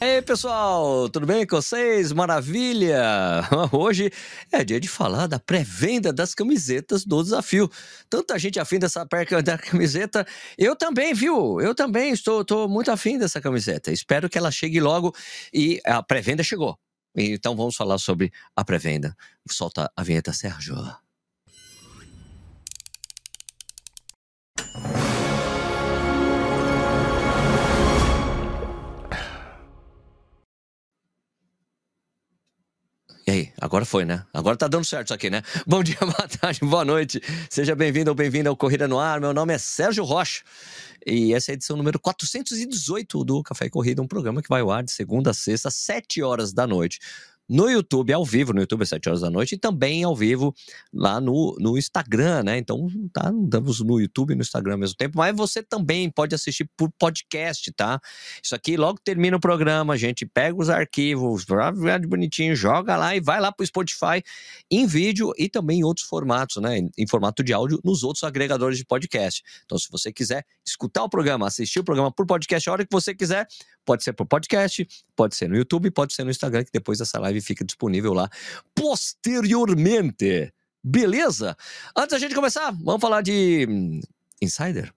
E aí, pessoal, tudo bem com vocês? Maravilha! Hoje é dia de falar da pré-venda das camisetas do desafio. Tanta gente afim dessa da camiseta. Eu também, viu? Eu também estou, estou muito afim dessa camiseta. Espero que ela chegue logo e a pré-venda chegou. Então vamos falar sobre a pré-venda. Solta a vinheta, Sérgio. Agora foi, né? Agora tá dando certo isso aqui, né? Bom dia, boa tarde, boa noite. Seja bem-vindo ou bem-vinda ao Corrida no Ar. Meu nome é Sérgio Rocha e essa é a edição número 418 do Café e Corrida, um programa que vai ao ar de segunda a sexta, às 7 horas da noite no YouTube, ao vivo, no YouTube às 7 horas da noite, e também ao vivo lá no, no Instagram, né? Então, tá, estamos no YouTube e no Instagram ao mesmo tempo, mas você também pode assistir por podcast, tá? Isso aqui, logo termina o programa, a gente pega os arquivos, bonitinho, joga lá e vai lá pro Spotify em vídeo e também em outros formatos, né? Em, formato de áudio nos outros agregadores de podcast. Então, se você quiser escutar o programa, assistir o programa por podcast a hora que você quiser, Pode ser por podcast, pode ser no YouTube, pode ser no Instagram, que depois essa live fica disponível lá posteriormente. Beleza? Antes da gente começar, vamos falar de hum, Insider.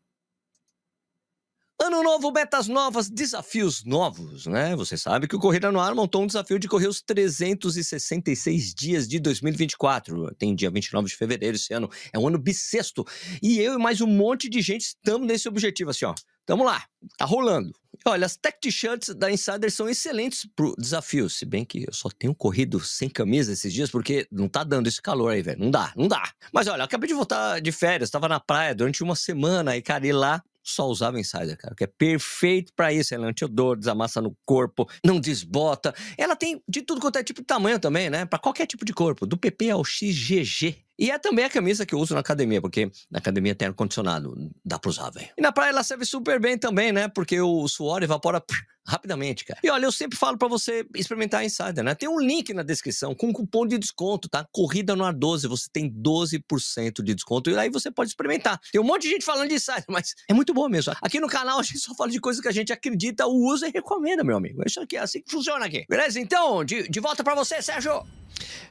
Ano novo, metas novas, desafios novos, né? Você sabe que o Corrida no Ar montou um desafio de correr os 366 dias de 2024. Tem dia 29 de fevereiro esse ano, é um ano bissexto. E eu e mais um monte de gente estamos nesse objetivo, assim, ó. Tamo lá, tá rolando. Olha, as tech t-shirts da Insider são excelentes pro desafio, se bem que eu só tenho corrido sem camisa esses dias porque não tá dando esse calor aí, velho. Não dá, não dá. Mas olha, acabei de voltar de férias, tava na praia durante uma semana e, cara, lá só usava Insider, cara, que é perfeito para isso. Ela é antiodor, desamassa no corpo, não desbota. Ela tem de tudo quanto é tipo de tamanho também, né? Para qualquer tipo de corpo, do PP ao XGG. E é também a camisa que eu uso na academia, porque na academia tem ar-condicionado, dá pra usar, velho. E na praia ela serve super bem também, né? Porque o suor evapora rapidamente, cara. E olha, eu sempre falo para você experimentar a Insider, né? Tem um link na descrição com um cupom de desconto, tá? Corrida no ar 12, você tem 12% de desconto e aí você pode experimentar. Tem um monte de gente falando de Insider, mas é muito bom mesmo. Aqui no canal a gente só fala de coisas que a gente acredita, usa e recomenda, meu amigo. Isso aqui é assim que funciona aqui. Beleza? Então, de, de volta para você, Sérgio.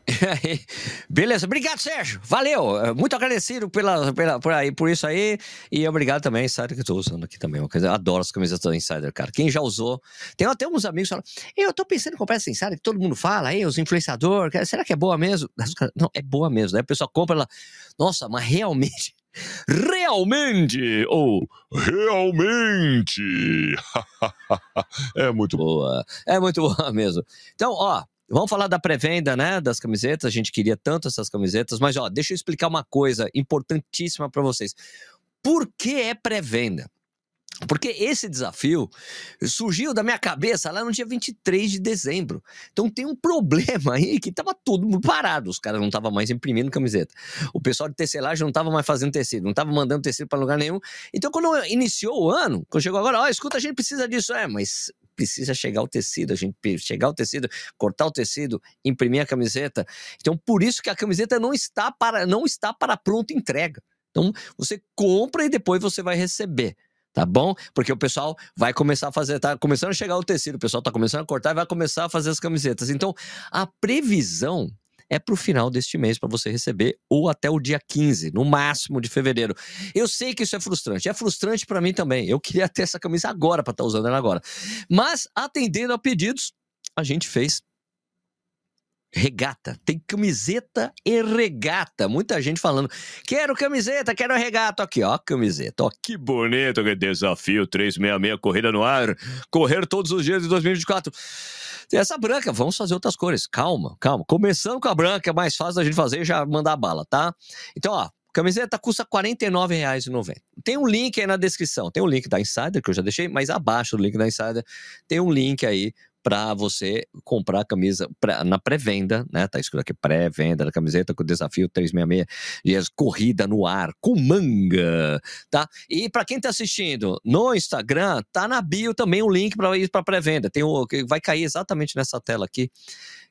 Beleza, obrigado, Sérgio. Valeu. Muito agradecido pela, pela, por, aí, por isso aí. E obrigado também, Insider, que eu tô usando aqui também. Eu adoro as camisetas da Insider, cara. Quem já usou. Tem até uns amigos que falam: Eu tô pensando em comprar essa Insider que todo mundo fala, aí, os influenciadores. Será que é boa mesmo? Não, é boa mesmo. Aí a pessoa compra ela. Nossa, mas realmente. Realmente! Ou realmente! é muito boa. É muito boa mesmo. Então, ó, Vamos falar da pré-venda, né, das camisetas. A gente queria tanto essas camisetas, mas ó, deixa eu explicar uma coisa importantíssima para vocês. Por que é pré-venda? Porque esse desafio surgiu da minha cabeça lá no dia 23 de dezembro. Então tem um problema aí que tava tudo parado. Os caras não estavam mais imprimindo camiseta. O pessoal de tecelagem não tava mais fazendo tecido, não tava mandando tecido para lugar nenhum. Então quando iniciou o ano, quando chegou agora, ó, escuta, a gente precisa disso. É, mas precisa chegar o tecido, a gente chegar o tecido, cortar o tecido, imprimir a camiseta. Então, por isso que a camiseta não está para não está para pronta entrega. Então, você compra e depois você vai receber tá bom? Porque o pessoal vai começar a fazer, tá começando a chegar o tecido, o pessoal tá começando a cortar e vai começar a fazer as camisetas. Então, a previsão é para o final deste mês para você receber ou até o dia 15, no máximo de fevereiro. Eu sei que isso é frustrante, é frustrante para mim também. Eu queria ter essa camisa agora para estar tá usando ela agora. Mas atendendo a pedidos, a gente fez regata. Tem camiseta e regata. Muita gente falando: quero camiseta, quero regata. Aqui, ó, camiseta. Ó, que bonito que desafio 366, corrida no ar. Correr todos os dias de 2024. Tem essa branca, vamos fazer outras cores. Calma, calma. Começando com a branca, é mais fácil da gente fazer e já mandar bala, tá? Então, ó, Camiseta custa R$ 49,90. Tem um link aí na descrição. Tem um link da Insider, que eu já deixei, mas abaixo do link da Insider tem um link aí para você comprar a camisa pra, na pré-venda, né? Tá escrito aqui pré-venda da camiseta com o desafio 366 dias corrida no ar com manga, tá? E para quem tá assistindo no Instagram, tá na bio também o link para ir para pré-venda. Tem o que vai cair exatamente nessa tela aqui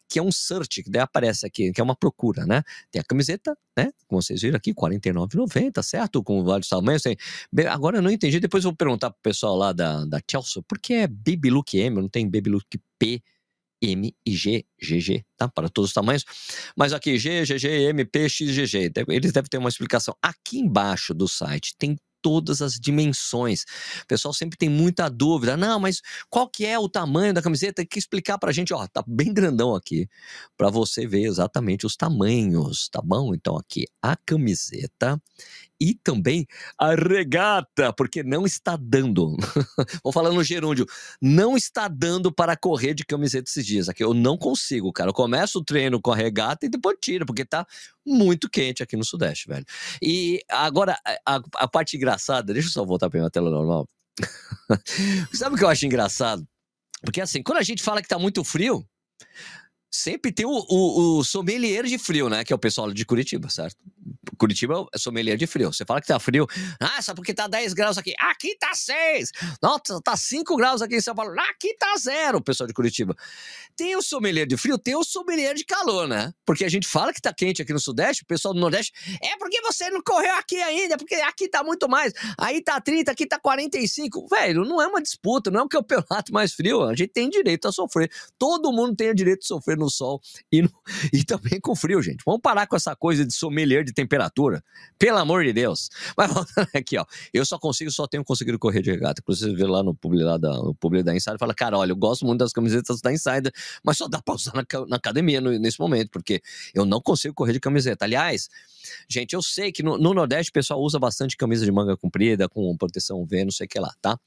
que é um search, que daí aparece aqui, que é uma procura, né? Tem a camiseta, né? Como vocês viram aqui, R$ 49,90, certo? Com vários tamanhos. Agora eu não entendi, depois eu vou perguntar pro pessoal lá da, da Chelsea, por que é Baby Look M, não tem Baby Look P? M e G, GG, tá? Para todos os tamanhos. Mas aqui, G, GG, M, P, X, GG. Eles devem ter uma explicação. Aqui embaixo do site tem todas as dimensões. O pessoal sempre tem muita dúvida. Não, mas qual que é o tamanho da camiseta? Tem que explicar pra gente, ó, tá bem grandão aqui, para você ver exatamente os tamanhos, tá bom? Então aqui a camiseta e também a regata, porque não está dando. Vou falar no gerúndio, não está dando para correr de camiseta esses dias. Aqui eu não consigo, cara. Eu começo o treino com a regata e depois tiro, porque tá muito quente aqui no Sudeste, velho. E agora, a, a parte engraçada, deixa eu só voltar para minha tela normal. Sabe o que eu acho engraçado? Porque assim, quando a gente fala que tá muito frio, sempre tem o, o, o, sommelier de frio, né? Que é o pessoal de Curitiba, certo? Curitiba é sommelier de frio. Você fala que tá frio, ah, só porque tá 10 graus aqui. Aqui tá 6. Nossa, tá 5 graus aqui em São Paulo. Aqui tá zero, pessoal de Curitiba. Tem o sommelier de frio, tem o sommelier de calor, né? Porque a gente fala que tá quente aqui no Sudeste, o pessoal do Nordeste, é porque você não correu aqui ainda, porque aqui tá muito mais. Aí tá 30, aqui tá 45. Velho, não é uma disputa, não é um campeonato mais frio. A gente tem direito a sofrer. Todo mundo tem o direito de sofrer no sol e, no, e também com frio, gente. Vamos parar com essa coisa de sommelier de temperatura. Pelo amor de Deus. Mas voltando aqui, ó. Eu só consigo, só tenho conseguido correr de regata. Inclusive, vê lá no publi, lá da, no publi da Insider fala, cara, olha, eu gosto muito das camisetas da Insider, mas só dá pra usar na, na academia no, nesse momento, porque eu não consigo correr de camiseta. Aliás, gente, eu sei que no, no Nordeste o pessoal usa bastante camisa de manga comprida, com proteção V, não sei o que lá, tá?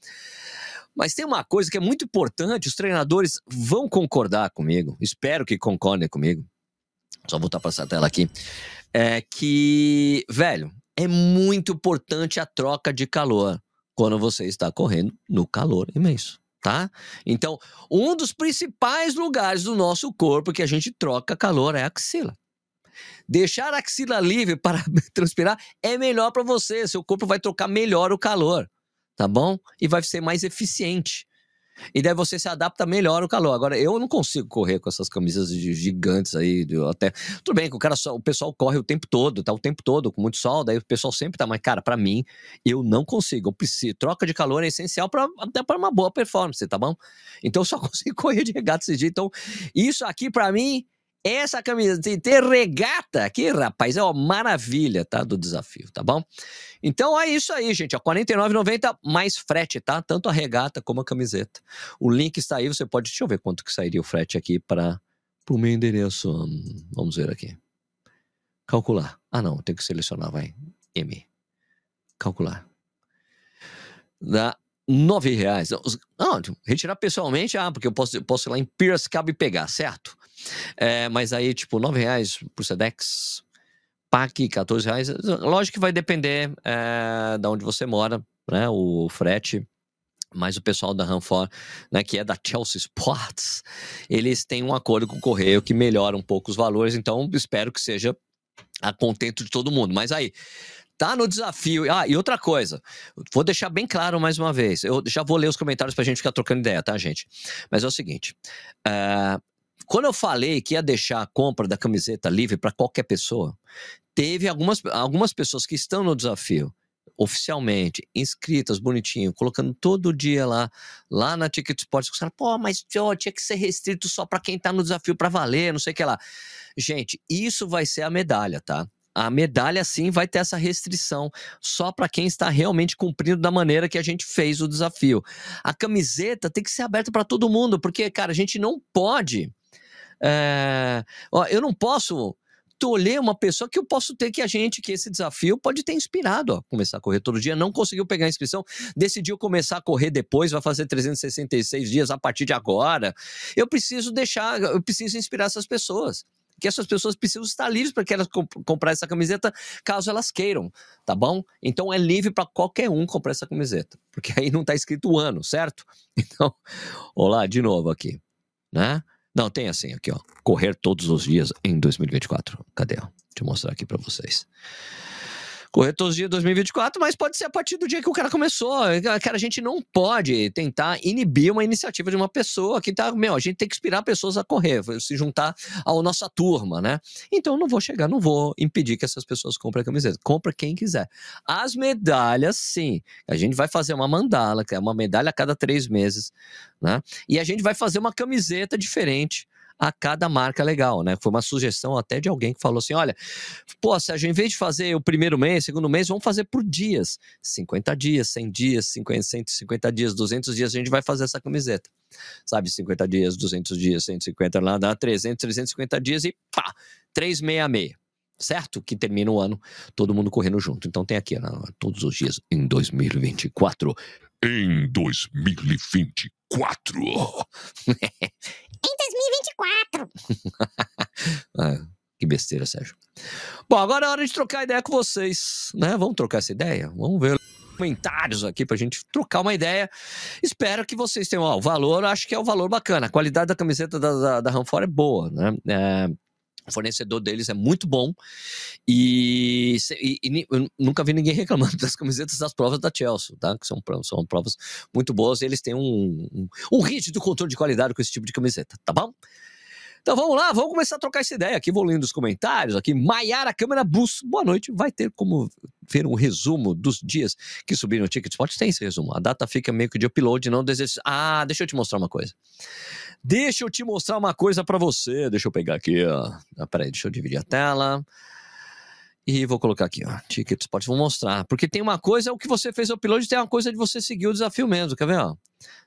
Mas tem uma coisa que é muito importante, os treinadores vão concordar comigo, espero que concordem comigo. Só voltar para essa tela aqui. É que, velho, é muito importante a troca de calor quando você está correndo no calor imenso, tá? Então, um dos principais lugares do nosso corpo que a gente troca calor é a axila. Deixar a axila livre para transpirar é melhor para você, seu corpo vai trocar melhor o calor tá bom? E vai ser mais eficiente. E daí você se adapta melhor ao calor. Agora, eu não consigo correr com essas camisas gigantes aí, até. Tudo bem que o cara só, o pessoal corre o tempo todo, tá o tempo todo com muito sol, daí o pessoal sempre tá, mas cara, para mim, eu não consigo. Eu preciso. Troca de calor é essencial para até para uma boa performance, tá bom? Então eu só consigo correr de regata esse dia. Então, isso aqui para mim essa camisa de ter regata aqui, rapaz, é uma maravilha, tá? Do desafio, tá bom? Então é isso aí, gente. R$ 49,90 mais frete, tá? Tanto a regata como a camiseta. O link está aí, você pode. Deixa eu ver quanto que sairia o frete aqui para o meu endereço. Vamos ver aqui. Calcular. Ah, não, tem que selecionar, vai. M. Calcular. Dá nove reais. Não, retirar pessoalmente, ah, porque eu posso, eu posso ir lá em Piracicaba e pegar, certo? É, mas aí, tipo, nove reais por Sedex, PAC, 14 reais. Lógico que vai depender é, de onde você mora, né? O frete. Mas o pessoal da Ranfor, né, que é da Chelsea Sports, eles têm um acordo com o Correio que melhora um pouco os valores, então espero que seja a contento de todo mundo. Mas aí, tá no desafio. Ah, e outra coisa, vou deixar bem claro mais uma vez. Eu já vou ler os comentários pra gente ficar trocando ideia, tá, gente? Mas é o seguinte: uh, quando eu falei que ia deixar a compra da camiseta livre para qualquer pessoa, teve algumas, algumas pessoas que estão no desafio oficialmente, inscritas, bonitinho, colocando todo dia lá, lá na Ticket Sports, que pô, mas tinha que ser restrito só para quem tá no desafio para valer, não sei o que lá. Gente, isso vai ser a medalha, tá? A medalha sim vai ter essa restrição só para quem está realmente cumprindo da maneira que a gente fez o desafio. A camiseta tem que ser aberta para todo mundo, porque, cara, a gente não pode. É... Ó, eu não posso tolher uma pessoa que eu posso ter que a gente, que esse desafio pode ter inspirado a começar a correr todo dia, não conseguiu pegar a inscrição, decidiu começar a correr depois, vai fazer 366 dias a partir de agora. Eu preciso deixar, eu preciso inspirar essas pessoas que essas pessoas precisam estar livres para que elas comp comprar essa camiseta caso elas queiram, tá bom? Então é livre para qualquer um comprar essa camiseta, porque aí não está escrito o ano, certo? Então, olá de novo aqui, né? Não, tem assim aqui, ó, correr todos os dias em 2024. Cadê? Deixa eu mostrar aqui para vocês. De 2024, mas pode ser a partir do dia que o cara começou. Cara, a gente não pode tentar inibir uma iniciativa de uma pessoa que tá, meu, a gente tem que inspirar pessoas a correr, se juntar à nossa turma, né? Então não vou chegar, não vou impedir que essas pessoas comprem a camiseta. Compra quem quiser. As medalhas, sim. A gente vai fazer uma mandala, que é uma medalha a cada três meses, né? E a gente vai fazer uma camiseta diferente a cada marca legal, né? Foi uma sugestão até de alguém que falou assim: olha, pô, Sérgio, em vez de fazer o primeiro mês, segundo mês, vamos fazer por dias. 50 dias, 100 dias, 50, 150 dias, 200 dias, a gente vai fazer essa camiseta. Sabe, 50 dias, 200 dias, 150 lá, dá 300, 350 dias e pá, 366 certo? Que termina o ano, todo mundo correndo junto. Então tem aqui, né, todos os dias em 2024. Em 2024. em 2024. ah, que besteira, Sérgio. Bom, agora é hora de trocar ideia com vocês, né? Vamos trocar essa ideia? Vamos ver comentários aqui pra gente trocar uma ideia. Espero que vocês tenham ó, o valor, acho que é o valor bacana. A qualidade da camiseta da, da, da é boa, né? É, o fornecedor deles é muito bom e, e, e, eu nunca vi ninguém reclamando das camisetas das provas da Chelsea, tá? Que são, são provas muito boas e eles têm um, um, um rígido controle de qualidade com esse tipo de camiseta, tá bom? Então vamos lá, vamos começar a trocar essa ideia aqui. Vou lendo os comentários aqui. Maiara Câmara Bus, boa noite. Vai ter como ver um resumo dos dias que subiram no Ticket Spot? Tem esse resumo. A data fica meio que de upload, não desejo. Ah, deixa eu te mostrar uma coisa. Deixa eu te mostrar uma coisa para você. Deixa eu pegar aqui, ó. Ah, peraí, deixa eu dividir a tela. E vou colocar aqui, ó. Ticket Spot, vou mostrar. Porque tem uma coisa, é o que você fez o upload, tem uma coisa de você seguir o desafio mesmo. Quer ver, ó?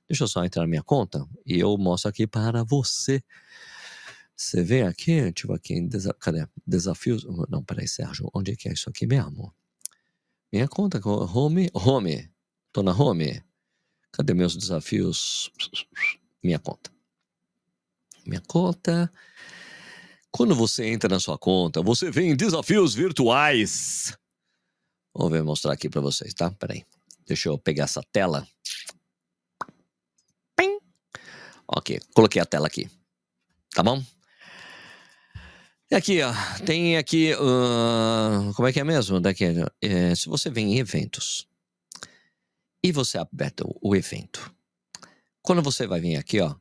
Deixa eu só entrar na minha conta e eu mostro aqui para você. Você vem aqui, tipo aqui em desa cadê? desafios. Não, peraí, Sérgio, onde é que é isso aqui mesmo? Minha conta, home, home. Tô na home. Cadê meus desafios? Minha conta minha conta. Quando você entra na sua conta, você vê em desafios virtuais. Vou ver, mostrar aqui para vocês, tá? Peraí. Deixa eu pegar essa tela. Pim. Ok, coloquei a tela aqui. Tá bom? E aqui, ó, tem aqui, uh, como é que é mesmo? Daqui, é, se você vem em eventos e você aperta o evento, quando você vai vir aqui, ó,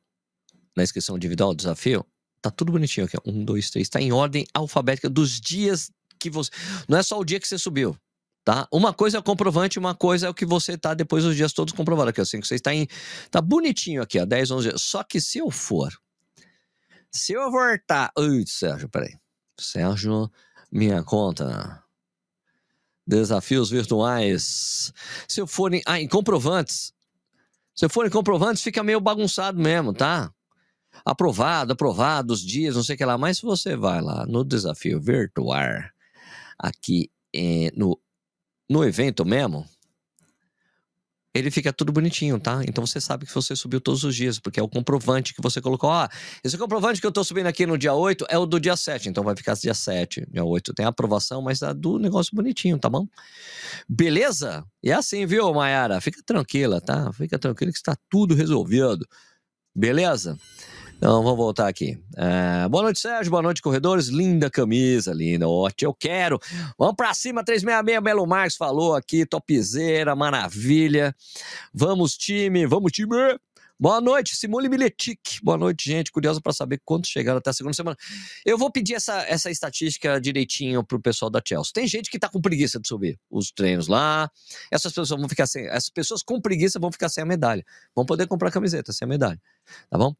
na inscrição individual, desafio, tá tudo bonitinho aqui. Um, dois, três. Tá em ordem alfabética dos dias que você. Não é só o dia que você subiu. Tá? Uma coisa é o comprovante, uma coisa é o que você tá depois dos dias todos comprovado aqui. Assim, que você está em. Tá bonitinho aqui, ó. 10, 11 dias. Só que se eu for. Se eu voltar. Ui, Sérgio, peraí. Sérgio, minha conta. Desafios virtuais. Se eu for em. Ah, em comprovantes. Se eu for em comprovantes, fica meio bagunçado mesmo, tá? Aprovado, aprovado, os dias, não sei o que lá. Mas você vai lá no desafio virtual, aqui é, no, no evento mesmo, ele fica tudo bonitinho, tá? Então você sabe que você subiu todos os dias, porque é o comprovante que você colocou. Ah, esse comprovante que eu tô subindo aqui no dia 8 é o do dia 7, então vai ficar dia 7. Dia 8 tem aprovação, mas é do negócio bonitinho, tá bom? Beleza? E é assim, viu, Mayara? Fica tranquila, tá? Fica tranquila que está tudo resolvido. Beleza? Então vamos voltar aqui. É, boa noite, Sérgio. Boa noite, corredores. Linda camisa, linda. Ótimo, eu quero. Vamos pra cima, 366. Belo Marques falou aqui. Topzeira, maravilha. Vamos, time. Vamos, time. Boa noite, Simone Miletic. Boa noite, gente. Curiosa para saber quantos chegaram até a segunda semana. Eu vou pedir essa, essa estatística direitinho pro pessoal da Chelsea. Tem gente que tá com preguiça de subir os treinos lá. Essas pessoas vão ficar sem. Essas pessoas com preguiça vão ficar sem a medalha. Vão poder comprar camiseta sem a medalha. Tá bom?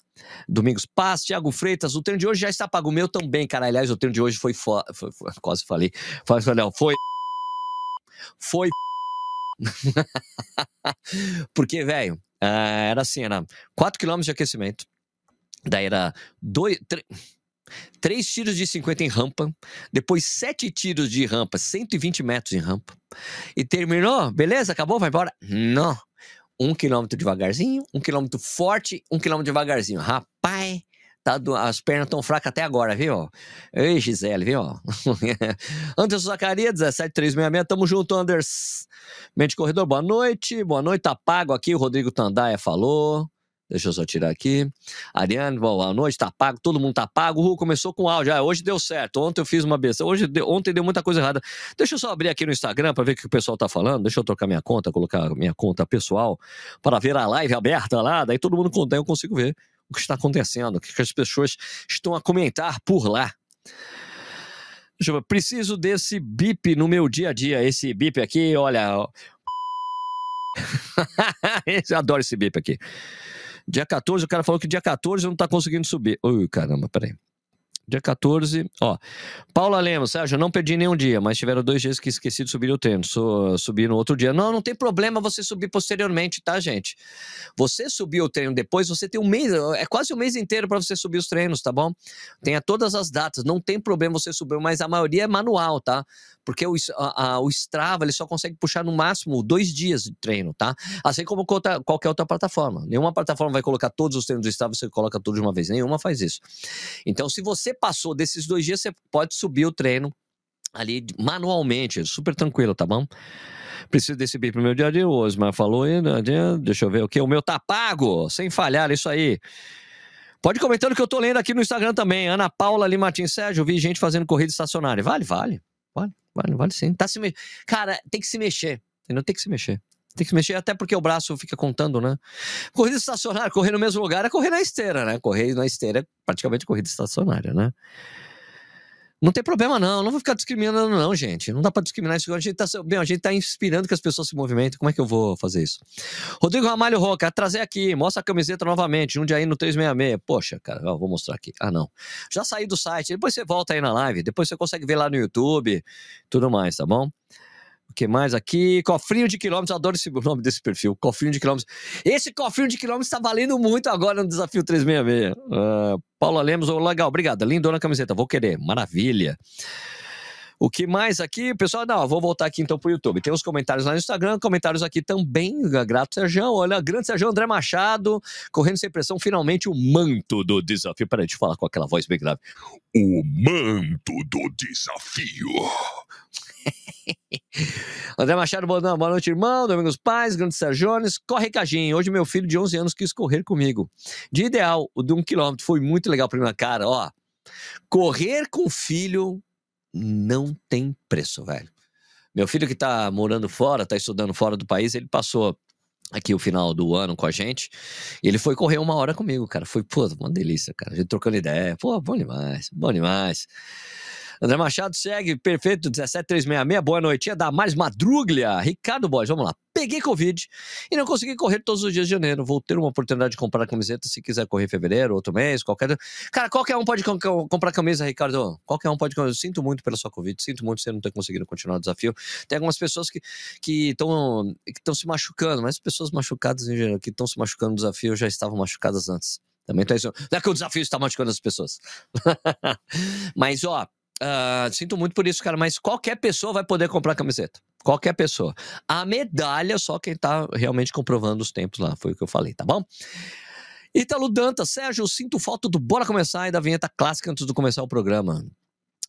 Domingos Paz, Thiago Freitas. O treino de hoje já está pago. O meu também, cara. Aliás, o treino de hoje foi. Fo... foi, foi quase falei. Foi. Foi. Foi. Porque, velho, Uh, era assim, era 4 km de aquecimento. Daí era dois, 3 tiros de 50 em rampa, depois 7 tiros de rampa, 120 metros em rampa. E terminou, beleza, acabou, vai embora? Não. Um quilômetro devagarzinho, um quilômetro forte, um quilômetro devagarzinho. Rapaz, Tá do, as pernas tão fracas até agora, viu? Ei, Gisele, viu? Anderson Zacarias, 17366, tamo junto, Anders. Mente Corredor, boa noite. Boa noite, tá pago aqui, o Rodrigo Tandaia falou. Deixa eu só tirar aqui. Ariane, boa noite, tá pago, todo mundo tá pago. Uhul, começou com áudio. Ah, hoje deu certo. Ontem eu fiz uma besta. Hoje, ontem deu muita coisa errada. Deixa eu só abrir aqui no Instagram para ver o que o pessoal tá falando. Deixa eu trocar minha conta, colocar minha conta pessoal para ver a live aberta lá. Daí todo mundo conta, eu consigo ver o que está acontecendo, o que as pessoas estão a comentar por lá. Deixa eu ver. Preciso desse bip no meu dia a dia. Esse bip aqui, olha. eu adoro esse bip aqui. Dia 14, o cara falou que dia 14 não tá conseguindo subir. Ui, caramba, peraí. Dia 14, ó. Paula Lemos, Sérgio, não perdi nenhum dia, mas tiveram dois dias que esqueci de subir o treino. Sou, subi no outro dia. Não, não tem problema você subir posteriormente, tá, gente? Você subir o treino depois, você tem um mês, é quase um mês inteiro para você subir os treinos, tá bom? Tenha todas as datas, não tem problema você subir, mas a maioria é manual, tá? Porque o, a, a, o Strava ele só consegue puxar no máximo dois dias de treino, tá? Assim como qualquer outra plataforma. Nenhuma plataforma vai colocar todos os treinos do Strava, você coloca tudo de uma vez. Nenhuma faz isso. Então, se você passou desses dois dias, você pode subir o treino ali manualmente, super tranquilo, tá bom? Preciso desse bip pro meu dia dia. O Osmar falou aí, né? deixa eu ver o que. O meu tá pago, sem falhar, isso aí. Pode comentando que eu tô lendo aqui no Instagram também. Ana Paula Lima Martins Sérgio, vi gente fazendo corrida estacionária. Vale, vale. Vale, vale, vale sim. Tá se me... Cara, tem que se mexer. Entendeu? Tem que se mexer. Tem que se mexer, até porque o braço fica contando, né? Corrida estacionária, correr no mesmo lugar é correr na esteira, né? Correr na esteira é praticamente corrida estacionária, né? Não tem problema, não. Não vou ficar discriminando, não, gente. Não dá para discriminar isso. A gente, tá, bem, a gente tá inspirando que as pessoas se movimentem. Como é que eu vou fazer isso? Rodrigo Ramalho Roca, trazer aqui. Mostra a camiseta novamente. Um dia aí no 366. Poxa, cara, vou mostrar aqui. Ah, não. Já saí do site. Depois você volta aí na live. Depois você consegue ver lá no YouTube. Tudo mais, tá bom? Que mais aqui? Cofrinho de quilômetros, adoro esse, nome desse perfil. Cofrinho de quilômetros. Esse cofrinho de quilômetros está valendo muito agora no desafio 366. Uh, Paula Lemos, oh, legal, obrigado. Lindona camiseta, vou querer. Maravilha. O que mais aqui? Pessoal, não, vou voltar aqui então pro YouTube. Tem os comentários lá no Instagram, comentários aqui também. Grato, Sérgio. Olha, grande Sérgio André Machado, correndo sem pressão, finalmente o manto do desafio. Peraí, deixa eu falar com aquela voz bem grave. O manto do desafio. André Machado, boa noite, irmão. Domingos Pais, Grande Sérgio Jones. Corre, Cajinho. Hoje meu filho de 11 anos quis correr comigo. De ideal, o de um quilômetro. Foi muito legal pra minha cara. Ó, correr com filho não tem preço, velho. Meu filho que tá morando fora, tá estudando fora do país, ele passou aqui o final do ano com a gente. Ele foi correr uma hora comigo, cara. Foi, pô, uma delícia, cara. A gente trocando ideia. Pô, bom demais, bom demais. André Machado segue, perfeito, 17366. Boa noite. É da Mais Madruglia. Ricardo Borges, vamos lá. Peguei Covid e não consegui correr todos os dias de janeiro. Vou ter uma oportunidade de comprar camiseta se quiser correr em fevereiro, outro mês, qualquer. Cara, qualquer um pode comprar camisa, Ricardo. Qualquer um pode. Eu sinto muito pela sua Covid, sinto muito você não ter conseguido continuar o desafio. Tem algumas pessoas que estão que se machucando, mas pessoas machucadas em geral, que estão se machucando no desafio já estavam machucadas antes. Também tá isso. Não é que o desafio está machucando as pessoas. mas, ó, Uh, sinto muito por isso, cara, mas qualquer pessoa vai poder comprar camiseta. Qualquer pessoa. A medalha, só quem tá realmente comprovando os tempos lá, foi o que eu falei, tá bom? Ítalo Dantas, Sérgio, eu sinto falta do Bora Começar e da vinheta clássica antes de começar o programa.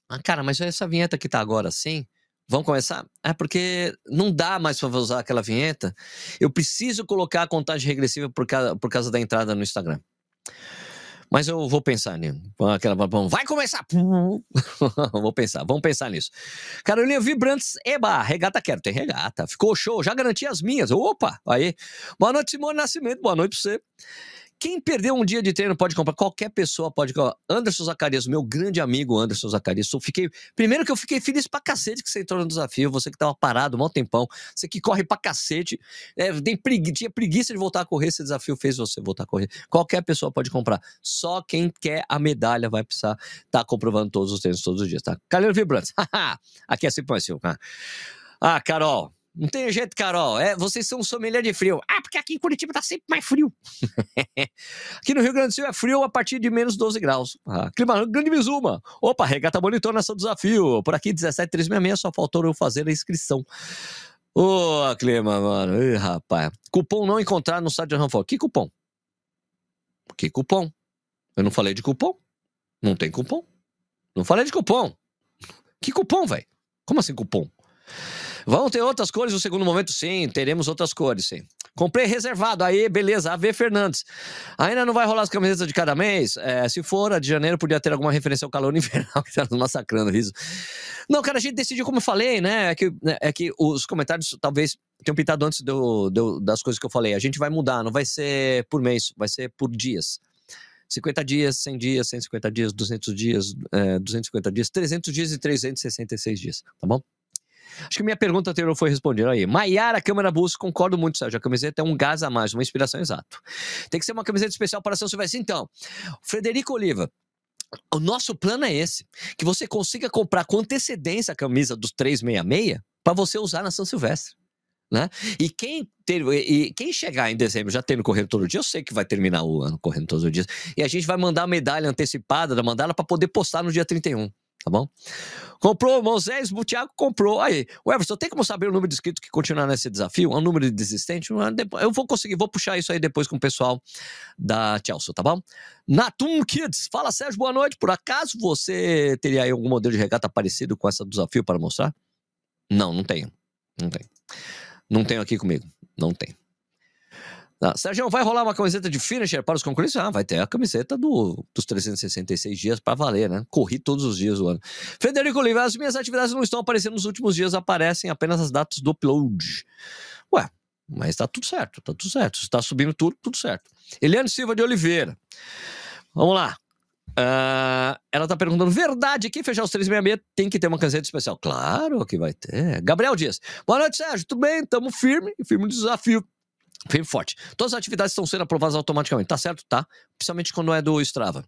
Ah, cara, mas essa vinheta que tá agora assim, vamos começar? É porque não dá mais pra usar aquela vinheta. Eu preciso colocar a contagem regressiva por causa, por causa da entrada no Instagram. Mas eu vou pensar nisso. Aquela, vai começar! vou pensar, vamos pensar nisso. Carolina Vibrantes, eba, regata quero, tem regata. Ficou show, já garanti as minhas. Opa, aí. Boa noite, Simone Nascimento, boa noite pra você. Quem perdeu um dia de treino pode comprar. Qualquer pessoa pode comprar. Anderson Zacarias, meu grande amigo Anderson Zacarias. Eu fiquei. Primeiro que eu fiquei feliz pra cacete que você entrou no desafio. Você que tava parado um tempão. Você que corre pra cacete. É, tem pregui... Tinha preguiça de voltar a correr. Esse desafio fez você voltar a correr. Qualquer pessoa pode comprar. Só quem quer a medalha vai precisar estar tá comprovando todos os treinos todos os dias, tá? Calheiro Vibrantes. Aqui é sempre assim. Ah, Carol. Não tem jeito, Carol. É, vocês são sommelier de frio. Ah, porque aqui em Curitiba tá sempre mais frio. aqui no Rio Grande do Sul é frio a partir de menos 12 graus. Ah, clima Grande Mizuma. Opa, regata monitor nessa desafio. Por aqui, 17366, só faltou eu fazer a inscrição. Ô, oh, clima, mano. Ih, rapaz. Cupom não encontrar no site da Ranfol. Que cupom? Que cupom? Eu não falei de cupom? Não tem cupom? Não falei de cupom. Que cupom, velho? Como assim cupom? Vão ter outras cores no segundo momento? Sim, teremos outras cores, sim. Comprei reservado. Aí, beleza. AV Fernandes. Ainda não vai rolar as camisetas de cada mês? É, se for a de janeiro, podia ter alguma referência ao calor invernal que tá nos massacrando isso. Não, cara, a gente decidiu, como eu falei, né? É que, é que os comentários talvez tenham pintado antes do, do, das coisas que eu falei. A gente vai mudar, não vai ser por mês, vai ser por dias. 50 dias, 100 dias, 150 dias, 200 dias, é, 250 dias, 300 dias e 366 dias, tá bom? Acho que minha pergunta anterior foi respondida aí. Maiara Câmara Bus, concordo muito, Sérgio. A camiseta é um gás a mais, uma inspiração exato. Tem que ser uma camiseta especial para São Silvestre. Então, Frederico Oliva, o nosso plano é esse: que você consiga comprar com antecedência a camisa dos 366 para você usar na São Silvestre. Né? E quem ter, e quem chegar em dezembro já tendo correndo todo dia, eu sei que vai terminar o ano correndo todos os dias. E a gente vai mandar a medalha antecipada da mandala para poder postar no dia 31 tá bom? Comprou, Moisés, o Thiago comprou. Aí, o Everson, tem como saber o número de inscritos que continuar nesse desafio? É um número de desistente? Eu vou conseguir, vou puxar isso aí depois com o pessoal da Chelsea, tá bom? Natum Kids, fala Sérgio, boa noite. Por acaso você teria aí algum modelo de regata parecido com esse desafio para mostrar? Não, não tenho. Não tenho. Não tenho aqui comigo. Não tenho. Ah, Sérgio, vai rolar uma camiseta de finisher para os concorrentes? Ah, vai ter a camiseta do, dos 366 dias para valer, né? Corri todos os dias do ano. Frederico Oliveira, as minhas atividades não estão aparecendo nos últimos dias, aparecem apenas as datas do upload. Ué, mas tá tudo certo, tá tudo certo. Se tá subindo tudo, tudo certo. Eliane Silva de Oliveira. Vamos lá. Uh, ela tá perguntando: verdade, quem fechar os 366 tem que ter uma camiseta especial? Claro que vai ter. Gabriel Dias. Boa noite, Sérgio. Tudo bem? Tamo firme, firme no desafio. Firme forte. Todas as atividades estão sendo aprovadas automaticamente. Tá certo? Tá. Principalmente quando é do Strava.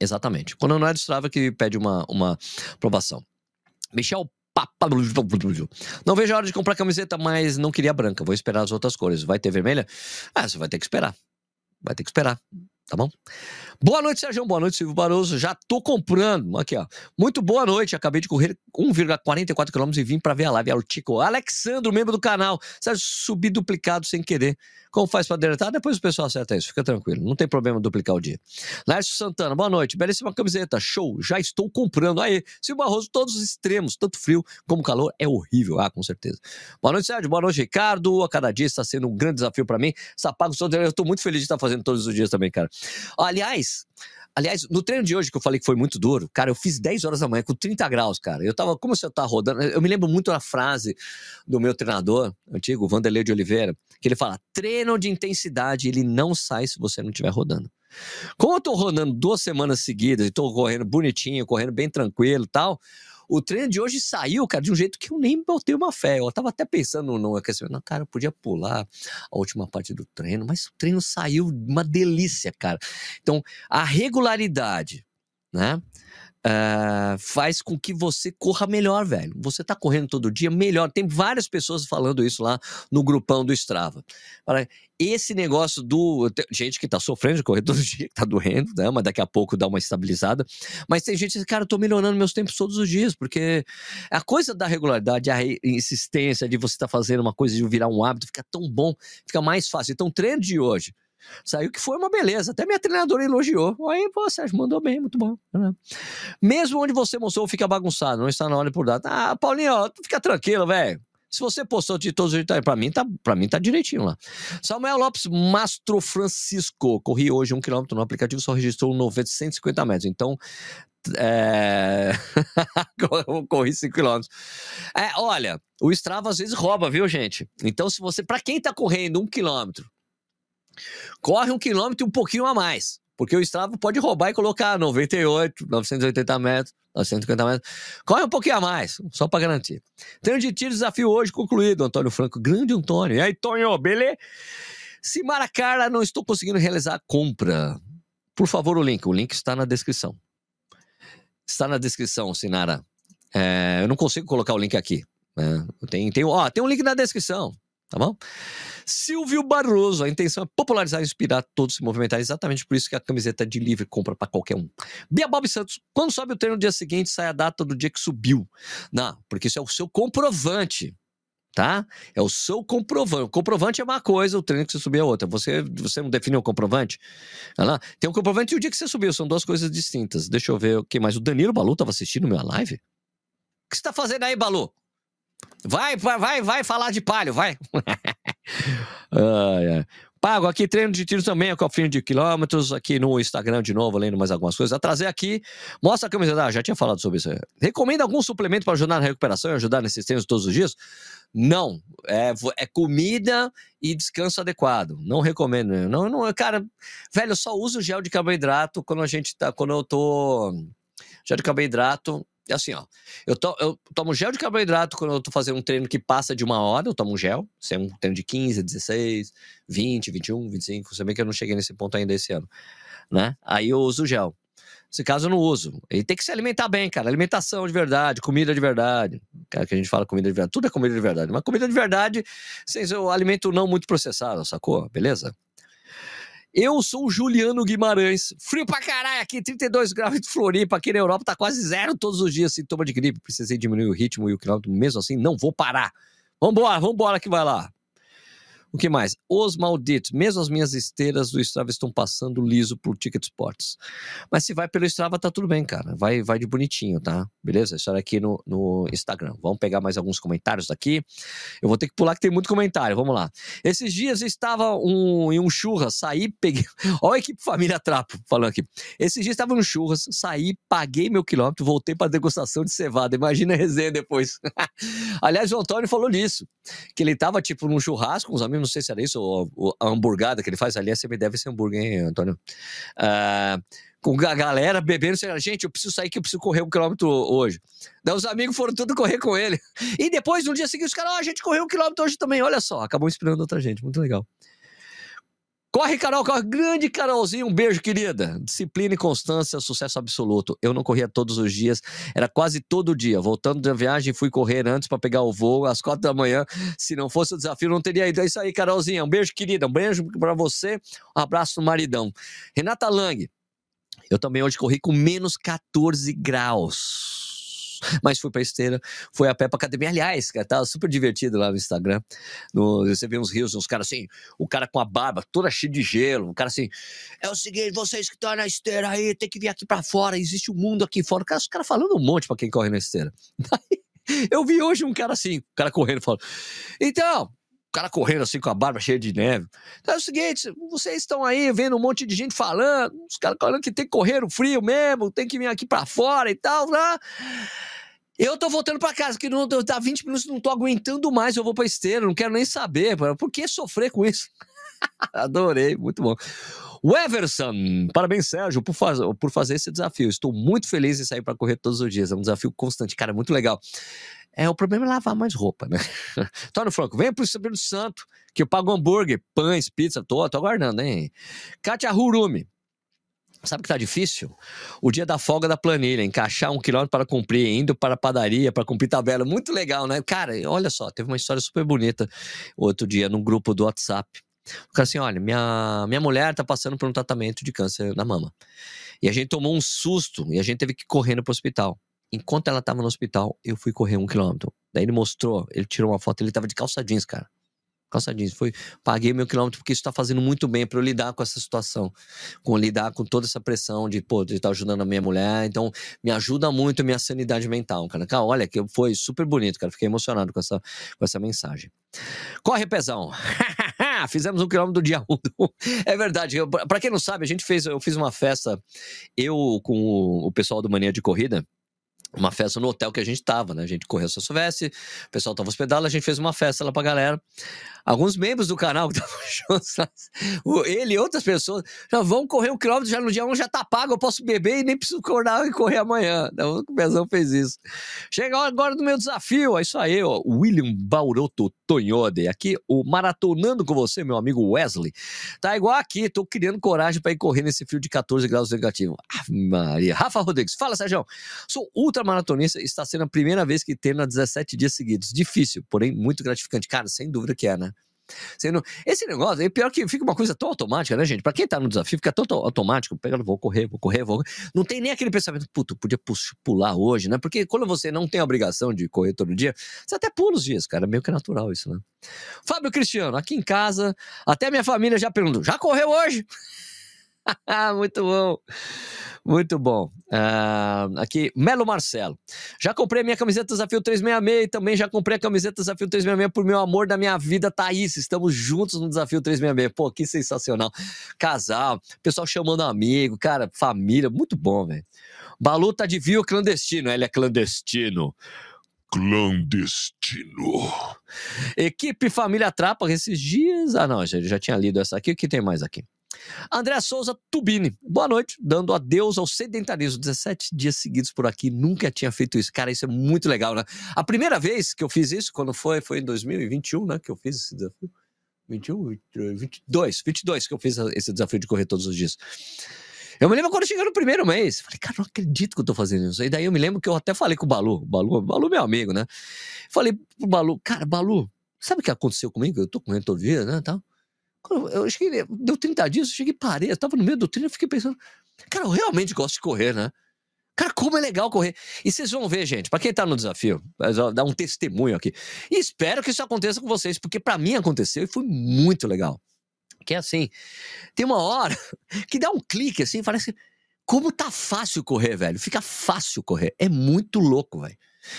Exatamente. Quando não é do Strava que pede uma, uma aprovação. Michel Papa. Não vejo a hora de comprar camiseta, mas não queria branca. Vou esperar as outras cores. Vai ter vermelha? Ah, você vai ter que esperar. Vai ter que esperar tá bom? Boa noite, Sérgio. Boa noite, Silvio Barroso. Já tô comprando. Aqui, ó. Muito boa noite. Acabei de correr 1,44 km e vim para ver a live. É o Tico Alexandro, membro do canal. Sérgio, subi duplicado sem querer. Como faz para deletar? Depois o pessoal acerta isso. Fica tranquilo. Não tem problema duplicar o dia. Lárcio Santana, boa noite. Belíssima camiseta. Show. Já estou comprando. Aí, Silvio Barroso, todos os extremos, tanto frio como calor, é horrível. Ah, com certeza. Boa noite, Sérgio. Boa noite, Ricardo. A cada dia está sendo um grande desafio para mim. Sapago, eu estou muito feliz de estar fazendo todos os dias também, cara. Aliás, Aliás, no treino de hoje que eu falei que foi muito duro, cara, eu fiz 10 horas da manhã com 30 graus, cara. Eu tava, como se eu tava rodando, eu me lembro muito da frase do meu treinador antigo, Vanderlei de Oliveira, que ele fala: treino de intensidade, ele não sai se você não estiver rodando. Como eu tô rodando duas semanas seguidas e tô correndo bonitinho, correndo bem tranquilo e tal, o treino de hoje saiu, cara, de um jeito que eu nem botei uma fé. Eu tava até pensando no aquecimento. Cara, eu podia pular a última parte do treino, mas o treino saiu uma delícia, cara. Então, a regularidade, né? Uh, faz com que você corra melhor, velho. Você tá correndo todo dia, melhor. Tem várias pessoas falando isso lá no grupão do Strava. Esse negócio do. Gente que tá sofrendo de correr todo dia, que tá doendo, né? Mas daqui a pouco dá uma estabilizada. Mas tem gente que diz, cara, eu tô melhorando meus tempos todos os dias, porque a coisa da regularidade, a insistência de você tá fazendo uma coisa de virar um hábito, fica tão bom, fica mais fácil. Então, treino de hoje Saiu que foi uma beleza. Até minha treinadora elogiou. Aí, pô, Sérgio, mandou bem, muito bom. Mesmo onde você mostrou, fica bagunçado, não está na hora por data. Ah, Paulinho, ó, fica tranquilo, velho. Se você postou de todos os jeitos, para mim tá, para mim tá direitinho lá. Samuel Lopes Mastro Francisco, corri hoje um quilômetro no aplicativo, só registrou 950 metros. Então, é... corri 5 quilômetros. É, olha, o Strava às vezes rouba, viu, gente? Então, se você, para quem tá correndo um quilômetro corre um quilômetro e um pouquinho a mais. Porque o Strava pode roubar e colocar 98, 980 metros, 950 metros. Corre um pouquinho a mais, só para garantir. Treino de tiro, desafio hoje concluído. Antônio Franco, grande Antônio. E aí, Tonho, beleza? Se Maracara não estou conseguindo realizar a compra, por favor, o link. O link está na descrição. Está na descrição, Sinara. É, eu não consigo colocar o link aqui. Né? Tem, tem, ó, tem um link na descrição, tá bom? Silvio Barroso. A intenção é popularizar e inspirar todos se movimentar. Exatamente por isso que a camiseta de livre compra para qualquer um. Bia Bob Santos, quando sobe o treino no dia seguinte, sai a data do dia que subiu. Não, porque isso é o seu comprovante tá? É o seu comprovante. O comprovante é uma coisa, o treino que você subiu é outra. Você, você não definiu o comprovante? Lá. Tem o comprovante e o dia que você subiu, são duas coisas distintas. Deixa eu ver o que mais. O Danilo Balu estava assistindo minha live? O que você tá fazendo aí, Balu? Vai, vai, vai falar de palho, vai. Pago aqui treino de tiro também, é cofrinho de quilômetros, aqui no Instagram de novo, lendo mais algumas coisas. A trazer aqui, mostra a camiseta. Ah, já tinha falado sobre isso. Recomenda algum suplemento para ajudar na recuperação e ajudar nesses treinos todos os dias? Não. É, é comida e descanso adequado. Não recomendo. Não, não, cara, velho, eu só uso gel de carboidrato quando a gente tá. Quando eu tô. Gel de carboidrato assim, ó. Eu, to, eu tomo gel de carboidrato quando eu tô fazendo um treino que passa de uma hora, eu tomo um gel. Se é um treino de 15, 16, 20, 21, 25. Você vê que eu não cheguei nesse ponto ainda esse ano, né? Aí eu uso gel. Nesse caso eu não uso. Ele tem que se alimentar bem, cara. Alimentação de verdade, comida de verdade. Cara, que a gente fala comida de verdade. Tudo é comida de verdade. Mas comida de verdade, sem o alimento não muito processado, sacou? Beleza? Eu sou o Juliano Guimarães. Frio pra caralho aqui, 32 graus de Floripa. Aqui na Europa tá quase zero todos os dias. Sintoma de gripe. Precisei diminuir o ritmo e o quilômetro. Mesmo assim, não vou parar. Vambora, vambora que vai lá. O que mais? Os malditos. Mesmo as minhas esteiras do Strava estão passando liso por Ticket Sports. Mas se vai pelo Strava, tá tudo bem, cara. Vai, vai de bonitinho, tá? Beleza? Isso era aqui no, no Instagram. Vamos pegar mais alguns comentários daqui. Eu vou ter que pular que tem muito comentário. Vamos lá. Esses dias estava um, em um churras, saí, peguei. Olha a equipe Família Trapo falando aqui. Esses dias estava no churras, saí, paguei meu quilômetro, voltei para degustação de cevada. Imagina a resenha depois. Aliás, o Antônio falou nisso. Que ele tava, tipo, num churrasco com os amigos não sei se era isso, ou, a hamburgada que ele faz ali, a CB deve ser hambúrguer, hein, Antônio? Uh, com a galera bebendo, gente, eu preciso sair que eu preciso correr um quilômetro hoje. Daí os amigos foram tudo correr com ele. E depois, no dia seguinte, os caras, oh, a gente correu um quilômetro hoje também, olha só, acabou inspirando outra gente, muito legal. Corre, Carol, corre. Grande Carolzinho, um beijo, querida. Disciplina e constância, sucesso absoluto. Eu não corria todos os dias, era quase todo dia. Voltando da viagem, fui correr antes para pegar o voo às quatro da manhã. Se não fosse o desafio, não teria ido. É isso aí, Carolzinha. Um beijo, querida. Um beijo para você. Um abraço no maridão. Renata Lang. Eu também hoje corri com menos 14 graus mas fui pra esteira, foi a pé pra academia. Aliás, cara, tava super divertido lá no Instagram. No, você vê uns rios, uns caras assim, o cara com a barba toda cheia de gelo, o cara assim, é o seguinte, vocês que estão na esteira aí, tem que vir aqui pra fora, existe um mundo aqui fora. Cara, os caras falando um monte pra quem corre na esteira. eu vi hoje um cara assim, o cara correndo, falando, então, cara correndo assim com a barba cheia de neve. Então é o seguinte, vocês estão aí vendo um monte de gente falando, os caras falando que tem que correr no frio mesmo, tem que vir aqui para fora e tal, né? Eu tô voltando para casa, que não dá 20 minutos, não tô aguentando mais, eu vou pra esteira, não quero nem saber. Por que sofrer com isso? Adorei, muito bom. O Everson, parabéns, Sérgio, por, faz, por fazer esse desafio. Estou muito feliz em sair para correr todos os dias. É um desafio constante, cara, muito legal. É, o problema é lavar mais roupa, né? Tony Franco, venha pro Espírito Santo, que eu pago hambúrguer, pães, pizza, tô, tô aguardando, hein? Kátia Hurumi, Sabe que tá difícil? O dia da folga da planilha, encaixar um quilômetro para cumprir, indo para a padaria para cumprir tabela. Muito legal, né? Cara, olha só, teve uma história super bonita outro dia num grupo do WhatsApp. Cara assim: olha, minha, minha mulher tá passando por um tratamento de câncer na mama. E a gente tomou um susto e a gente teve que ir correndo pro hospital. Enquanto ela tava no hospital, eu fui correr um quilômetro. Daí ele mostrou, ele tirou uma foto, ele tava de calça jeans, cara calça jeans. Foi, paguei meu quilômetro porque isso está fazendo muito bem para eu lidar com essa situação, com lidar com toda essa pressão de, pô, de estar tá ajudando a minha mulher. Então, me ajuda muito a minha sanidade mental, cara. cara olha, que foi super bonito, cara. Fiquei emocionado com essa, com essa mensagem. Corre, pezão! Fizemos um quilômetro do dia 1. é verdade. Para quem não sabe, a gente fez, eu fiz uma festa, eu com o pessoal do Mania de Corrida uma festa no hotel que a gente tava, né? A gente correu São Silvestre, o pessoal tava hospedado, a gente fez uma festa lá pra galera. Alguns membros do canal que estavam juntos, ele e outras pessoas, já vão correr um quilômetro já no dia 1, já tá pago, eu posso beber e nem preciso acordar e correr amanhã. Então, o Pezão fez isso. Chega agora do meu desafio, é isso aí, ó. William Bauroto Tonhode, aqui o Maratonando com você, meu amigo Wesley. Tá igual aqui, tô criando coragem para ir correr nesse frio de 14 graus negativo. Ah, Maria. Rafa Rodrigues, fala Sérgio, sou ultra ultramaratonista está sendo a primeira vez que treina 17 dias seguidos. Difícil, porém muito gratificante. Cara, sem dúvida que é, né? Sendo, esse negócio, é pior que fica uma coisa tão automática, né, gente? Pra quem tá no desafio, fica tão automático, pegando, vou correr, vou correr, vou. Não tem nem aquele pensamento, puto, podia pular hoje, né? Porque quando você não tem a obrigação de correr todo dia, você até pula os dias, cara. É meio que natural isso, né? Fábio Cristiano, aqui em casa, até minha família já perguntou: já correu hoje? Muito bom. Muito bom. Uh, aqui, Melo Marcelo. Já comprei minha camiseta Desafio 366 e também já comprei a camiseta Desafio 366 por meu amor da minha vida, Thaís. Estamos juntos no Desafio 366. Pô, que sensacional. Casal, pessoal chamando amigo, cara, família, muito bom, velho. Balu tá de viu clandestino, ele é clandestino clandestino. Equipe Família Trapa, esses dias. Ah, não, já, já tinha lido essa aqui. O que tem mais aqui? André Souza Tubini. Boa noite, dando adeus ao sedentarismo. 17 dias seguidos por aqui, nunca tinha feito isso. Cara, isso é muito legal, né? A primeira vez que eu fiz isso, quando foi, foi em 2021, né? Que eu fiz esse desafio. 21, 22, 22 que eu fiz esse desafio de correr todos os dias. Eu me lembro quando chegou no primeiro mês. Falei, cara, não acredito que eu tô fazendo isso. E daí eu me lembro que eu até falei com o Balu. Balu, Balu é meu amigo, né? Falei pro Balu, cara, Balu, sabe o que aconteceu comigo? Eu tô correndo todo dia, né? Tal. Eu cheguei, deu 30 dias, eu cheguei parei, eu tava no meio do treino, eu fiquei pensando, cara, eu realmente gosto de correr, né? Cara, como é legal correr. E vocês vão ver, gente, para quem tá no desafio, dar um testemunho aqui. E espero que isso aconteça com vocês, porque para mim aconteceu e foi muito legal. Que é assim, tem uma hora que dá um clique assim, parece como tá fácil correr, velho. Fica fácil correr. É muito louco, velho.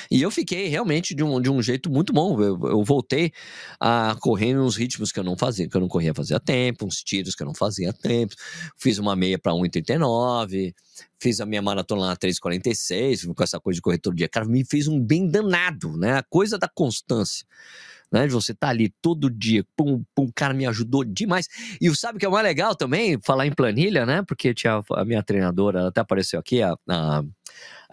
E eu fiquei realmente de um, de um jeito muito bom. Eu, eu voltei a correr nos ritmos que eu não fazia, que eu não corria fazia tempo, uns tiros que eu não fazia tempo. Fiz uma meia para 1,39, fiz a minha maratona lá 3,46, com essa coisa de correr todo dia. Cara, me fez um bem danado, né? A coisa da constância né? De você tá ali todo dia, pum, pum, cara, me ajudou demais. E sabe o que é mais legal também? Falar em planilha, né? Porque tinha a minha treinadora, ela até apareceu aqui, a, a,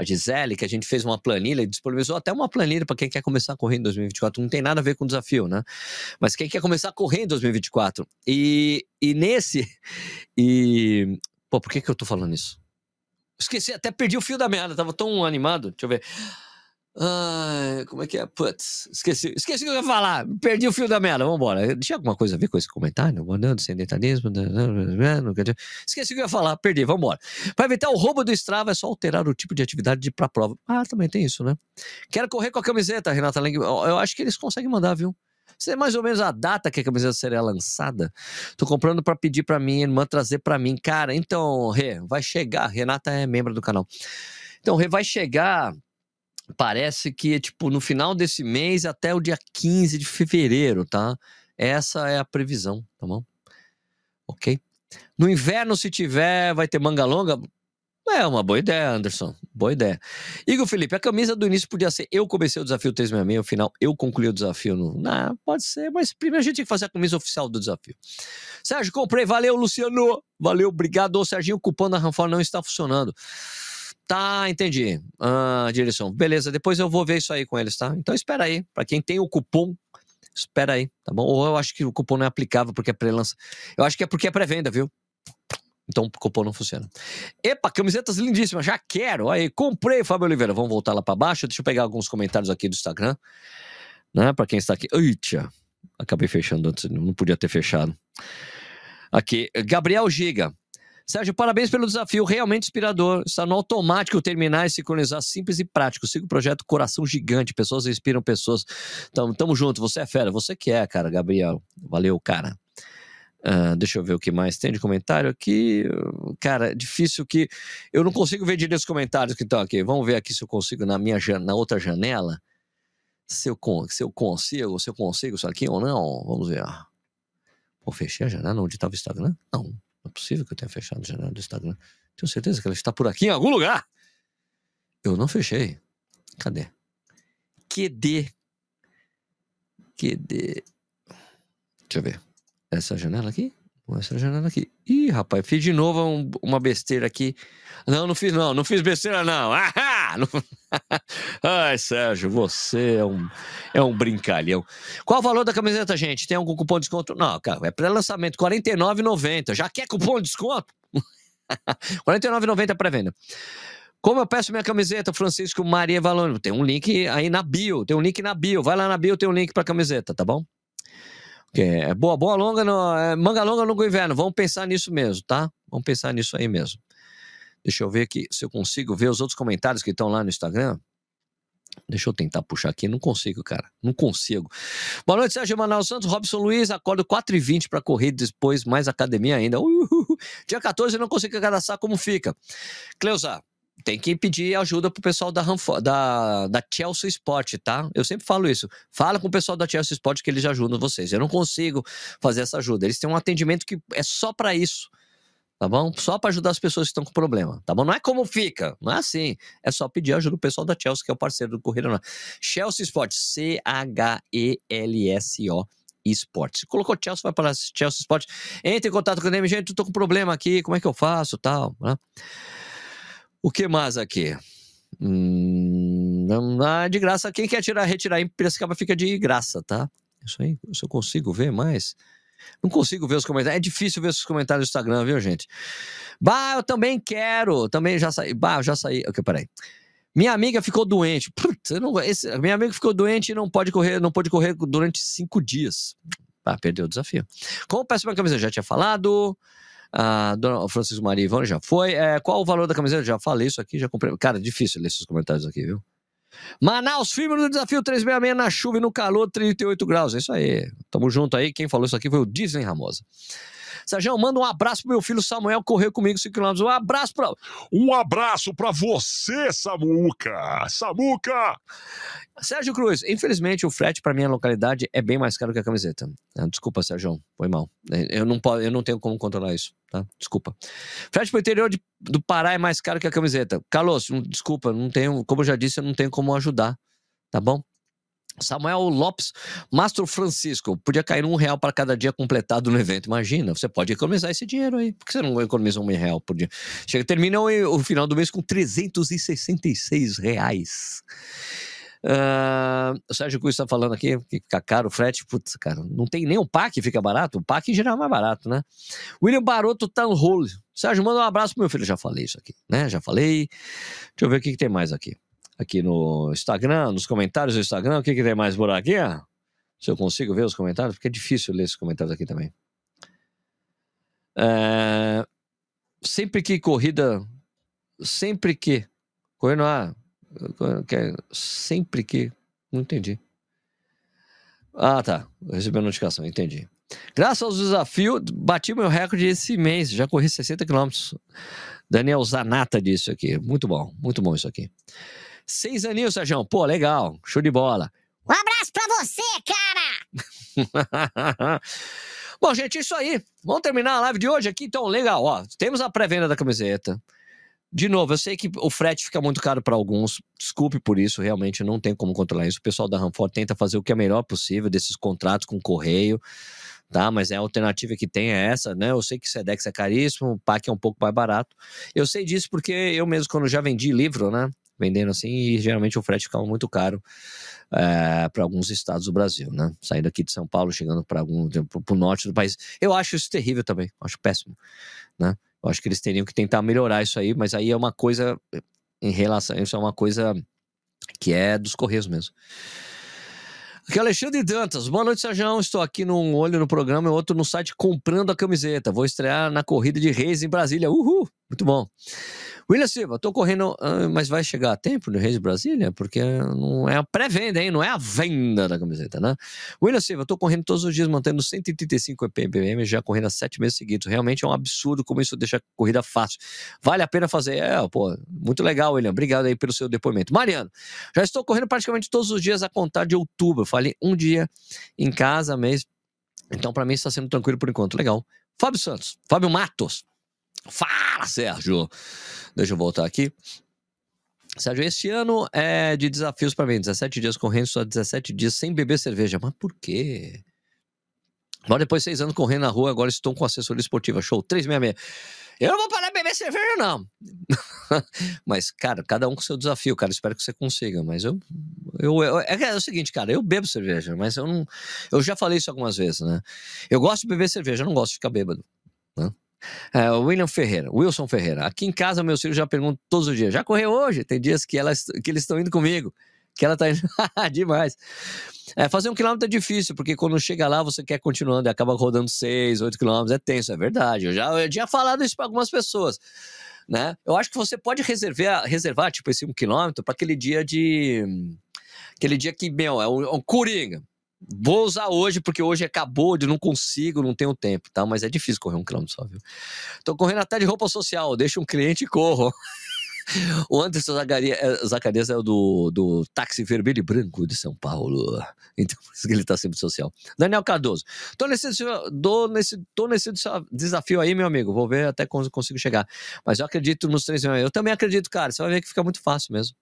a Gisele, que a gente fez uma planilha, disponibilizou até uma planilha para quem quer começar a correr em 2024. Não tem nada a ver com desafio, né? Mas quem quer começar a correr em 2024. E, e nesse. E. Pô, por que, que eu tô falando isso? Esqueci, até perdi o fio da meada, tava tão animado. Deixa eu ver. Ai, como é que é? Putz, esqueci, esqueci o que eu ia falar. Perdi o fio da merda. Vambora. Tinha alguma coisa a ver com esse comentário? Mandando sedentarismo. Esqueci o que eu ia falar. Perdi. Vambora. Para evitar o roubo do Strava, é só alterar o tipo de atividade para prova. Ah, também tem isso, né? Quero correr com a camiseta, Renata Leng. Eu acho que eles conseguem mandar, viu? Isso é mais ou menos a data que a camiseta será lançada. Tô comprando para pedir para minha irmã trazer para mim. Cara, então, Rê, vai chegar. Renata é membro do canal. Então, Rê, vai chegar parece que tipo no final desse mês até o dia 15 de fevereiro, tá? Essa é a previsão, tá bom? Ok? No inverno, se tiver, vai ter manga longa. É uma boa ideia, Anderson. Boa ideia. Igor Felipe, a camisa do início podia ser eu comecei o desafio 366, no final eu concluí o desafio. No... Não, pode ser, mas primeiro a gente tem que fazer a camisa oficial do desafio. Sérgio, comprei, valeu, Luciano. Valeu, obrigado. Ô, Serginho, o cupom da Ranfal não está funcionando. Tá, entendi. Ah, direção. Beleza, depois eu vou ver isso aí com eles, tá? Então espera aí. Para quem tem o cupom, espera aí, tá bom? Ou eu acho que o cupom não é aplicável porque é pré-lança. Eu acho que é porque é pré-venda, viu? Então o cupom não funciona. Epa, camisetas lindíssimas, já quero. Aí, comprei, Fábio Oliveira. Vamos voltar lá para baixo. Deixa eu pegar alguns comentários aqui do Instagram. Né? Para quem está aqui. Eita, acabei fechando antes, não podia ter fechado. Aqui, Gabriel Giga. Sérgio, parabéns pelo desafio, realmente inspirador. Está no automático terminar e sincronizar simples e prático. Siga o projeto Coração Gigante, pessoas inspiram pessoas. Então, tamo junto, você é fera, você que é, cara, Gabriel. Valeu, cara. Uh, deixa eu ver o que mais tem de comentário aqui. Cara, é difícil que. Eu não consigo ver direito os comentários que estão aqui. Vamos ver aqui se eu consigo na minha na outra janela. Se eu, se eu consigo, se eu consigo isso aqui ou não. Vamos ver. Pô, fechei a janela onde estava o Instagram? Não. Não é possível que eu tenha fechado a janela do Instagram. Tenho certeza que ela está por aqui em algum lugar. Eu não fechei. Cadê? QD. QD. Deixa eu ver. Essa janela aqui? Essa janela aqui. Ih, rapaz, fiz de novo um, uma besteira aqui. Não, não fiz não, não fiz besteira não. Ah, não... Ai, Sérgio, você é um, é um brincalhão. Qual o valor da camiseta, gente? Tem algum cupom de desconto? Não, cara, é pré-lançamento, R$ 49,90. Já quer cupom de desconto? R$ 49,90 pré-venda. Como eu peço minha camiseta, Francisco Maria Valone? Tem um link aí na bio, tem um link na bio. Vai lá na bio, tem um link pra camiseta, tá bom? É, boa, boa longa, no, é, manga longa no inverno. Vamos pensar nisso mesmo, tá? Vamos pensar nisso aí mesmo. Deixa eu ver aqui se eu consigo ver os outros comentários que estão lá no Instagram. Deixa eu tentar puxar aqui, não consigo, cara. Não consigo. Boa noite, Sérgio Manaus Santos, Robson Luiz. Acordo 4h20 para correr, depois mais academia ainda. Dia 14 eu não consigo cadastrar, como fica? Cleusa, tem que pedir ajuda pro pessoal da, da, da Chelsea Sport, tá? Eu sempre falo isso. Fala com o pessoal da Chelsea Sport que eles ajudam vocês. Eu não consigo fazer essa ajuda. Eles têm um atendimento que é só para isso tá bom? Só para ajudar as pessoas que estão com problema, tá bom? Não é como fica, não é assim. É só pedir ajuda do pessoal da Chelsea, que é o parceiro do Corrida Nacional. Chelsea Sport, C-H-E-L-S-O. Esportes. Colocou Chelsea, vai para Chelsea Sport. Entre em contato com ele, gente, tô com problema aqui, como é que eu faço, tal, né? O que mais aqui? Hum, não, de graça. Quem quer tirar, retirar em Piracicaba fica de graça, tá? Isso aí, se eu consigo ver mais. Não consigo ver os comentários. É difícil ver os comentários do Instagram, viu, gente? Bah, eu também quero. Também já saí. Bah, eu já saí. Ok, peraí. Minha amiga ficou doente. Putz, não, esse, minha amiga ficou doente e não pode correr, não pode correr durante cinco dias. Ah, perdeu o desafio. Como peço uma camisa? Já tinha falado. Ah, dona Francisco Maria Ivone já foi. É, qual o valor da camiseta? Já falei isso aqui, já comprei. Cara, difícil ler esses comentários aqui, viu? Manaus, firme no desafio 366 na chuva e no calor, 38 graus. É isso aí. Tamo junto aí. Quem falou isso aqui foi o Disney Ramosa. Sérgio, manda um abraço pro meu filho Samuel, correu comigo 5 km. Um abraço pra. Um abraço pra você, Samuca! Samuca! Sérgio Cruz, infelizmente o frete para minha localidade é bem mais caro que a camiseta. Ah, desculpa, Sérgio, foi mal. Eu não, posso, eu não tenho como controlar isso, tá? Desculpa. Frete pro interior de, do Pará é mais caro que a camiseta. Carlos, desculpa, não tenho, como eu já disse, eu não tenho como ajudar, tá bom? Samuel Lopes, Mastro Francisco, podia cair um real para cada dia completado no evento. Imagina, você pode economizar esse dinheiro aí. Por que você não economiza um real por dia? Chega, termina o, o final do mês com 366 reais. Uh, o Sérgio Cruz está falando aqui que fica caro o frete. Putz, cara, não tem nem o PAC fica barato. O PAC em geral é mais barato, né? William Baroto Town Sérgio, manda um abraço pro meu filho. Já falei isso aqui, né? Já falei. Deixa eu ver o que, que tem mais aqui aqui no Instagram, nos comentários do Instagram. O que, que tem mais por aqui? Se eu consigo ver os comentários, porque é difícil ler esses comentários aqui também. É... Sempre que corrida. Sempre que. Correndo a. Sempre que. Não entendi. Ah, tá. Recebi a notificação, entendi. Graças aos desafios, bati meu recorde esse mês. Já corri 60 quilômetros. Daniel Zanata disse aqui. Muito bom, muito bom isso aqui. Seis aninhos, Sérgio. Pô, legal. Show de bola. Um abraço pra você, cara! Bom, gente, isso aí. Vamos terminar a live de hoje aqui. Então, legal. Ó, temos a pré-venda da camiseta. De novo, eu sei que o frete fica muito caro para alguns. Desculpe por isso, realmente não tem como controlar isso. O pessoal da Ranford tenta fazer o que é melhor possível desses contratos com correio, tá? Mas é a alternativa que tem é essa, né? Eu sei que Sedex é caríssimo, o PAC é um pouco mais barato. Eu sei disso porque eu mesmo, quando já vendi livro, né? Vendendo assim, e geralmente o frete ficava muito caro é, eh, para alguns estados do Brasil, né? Saindo aqui de São Paulo, chegando para algum para o norte do país. Eu acho isso terrível também, acho péssimo, né? Eu acho que eles teriam que tentar melhorar isso aí, mas aí é uma coisa em relação, isso é uma coisa que é dos correios mesmo. Aqui é Alexandre Dantas. Boa noite, Sérgio. Estou aqui num olho no programa e outro no site comprando a camiseta. Vou estrear na corrida de Reis em Brasília. Uhul! Muito bom. William Silva, tô correndo, ah, mas vai chegar a tempo no Reis Brasília? Porque não é a pré-venda, hein? Não é a venda da camiseta, né? William Silva, tô correndo todos os dias, mantendo 135 ppm, já correndo há sete meses seguidos. Realmente é um absurdo como isso deixa a corrida fácil. Vale a pena fazer? É, pô, muito legal, William. Obrigado aí pelo seu depoimento. Mariano, já estou correndo praticamente todos os dias a contar de outubro. Falei um dia em casa, mês. Então, para mim, está sendo tranquilo por enquanto. Legal. Fábio Santos, Fábio Matos. Fala, Sérgio! Deixa eu voltar aqui. Sérgio, este ano é de desafios para mim. 17 dias correndo, só 17 dias sem beber cerveja. Mas por quê? Agora, depois de seis anos correndo na rua, agora estou com assessoria esportiva. Show 366. Eu não vou parar de beber cerveja, não. mas, cara, cada um com seu desafio, cara. Espero que você consiga. Mas eu, eu, eu é, é, o seguinte, cara. Eu bebo cerveja, mas eu não. Eu já falei isso algumas vezes, né? Eu gosto de beber cerveja, eu não gosto de ficar bêbado. Né? É, William Ferreira, Wilson Ferreira. Aqui em casa, meus filhos já perguntam todos os dias: já correu hoje? Tem dias que, elas, que eles estão indo comigo, que ela tá indo. Demais. É, fazer um quilômetro é difícil, porque quando chega lá você quer continuando e acaba rodando seis, oito quilômetros. É tenso, é verdade. Eu já eu tinha falado isso para algumas pessoas. Né? Eu acho que você pode reservar, reservar tipo, esse um quilômetro para aquele dia de Aquele dia que, meu, é um, é um coringa. Vou usar hoje, porque hoje acabou de não consigo, não tenho tempo, tá? Mas é difícil correr um quilômetro só, viu? Tô correndo até de roupa social, deixa um cliente e corro. O Anderson Zacarias, é, Zacarias é o do, do táxi vermelho e branco de São Paulo. Então, por isso que ele tá sempre social. Daniel Cardoso. Tô nesse, tô nesse, tô nesse desafio aí, meu amigo. Vou ver até quando consigo chegar. Mas eu acredito nos três. Eu também acredito, cara. Você vai ver que fica muito fácil mesmo.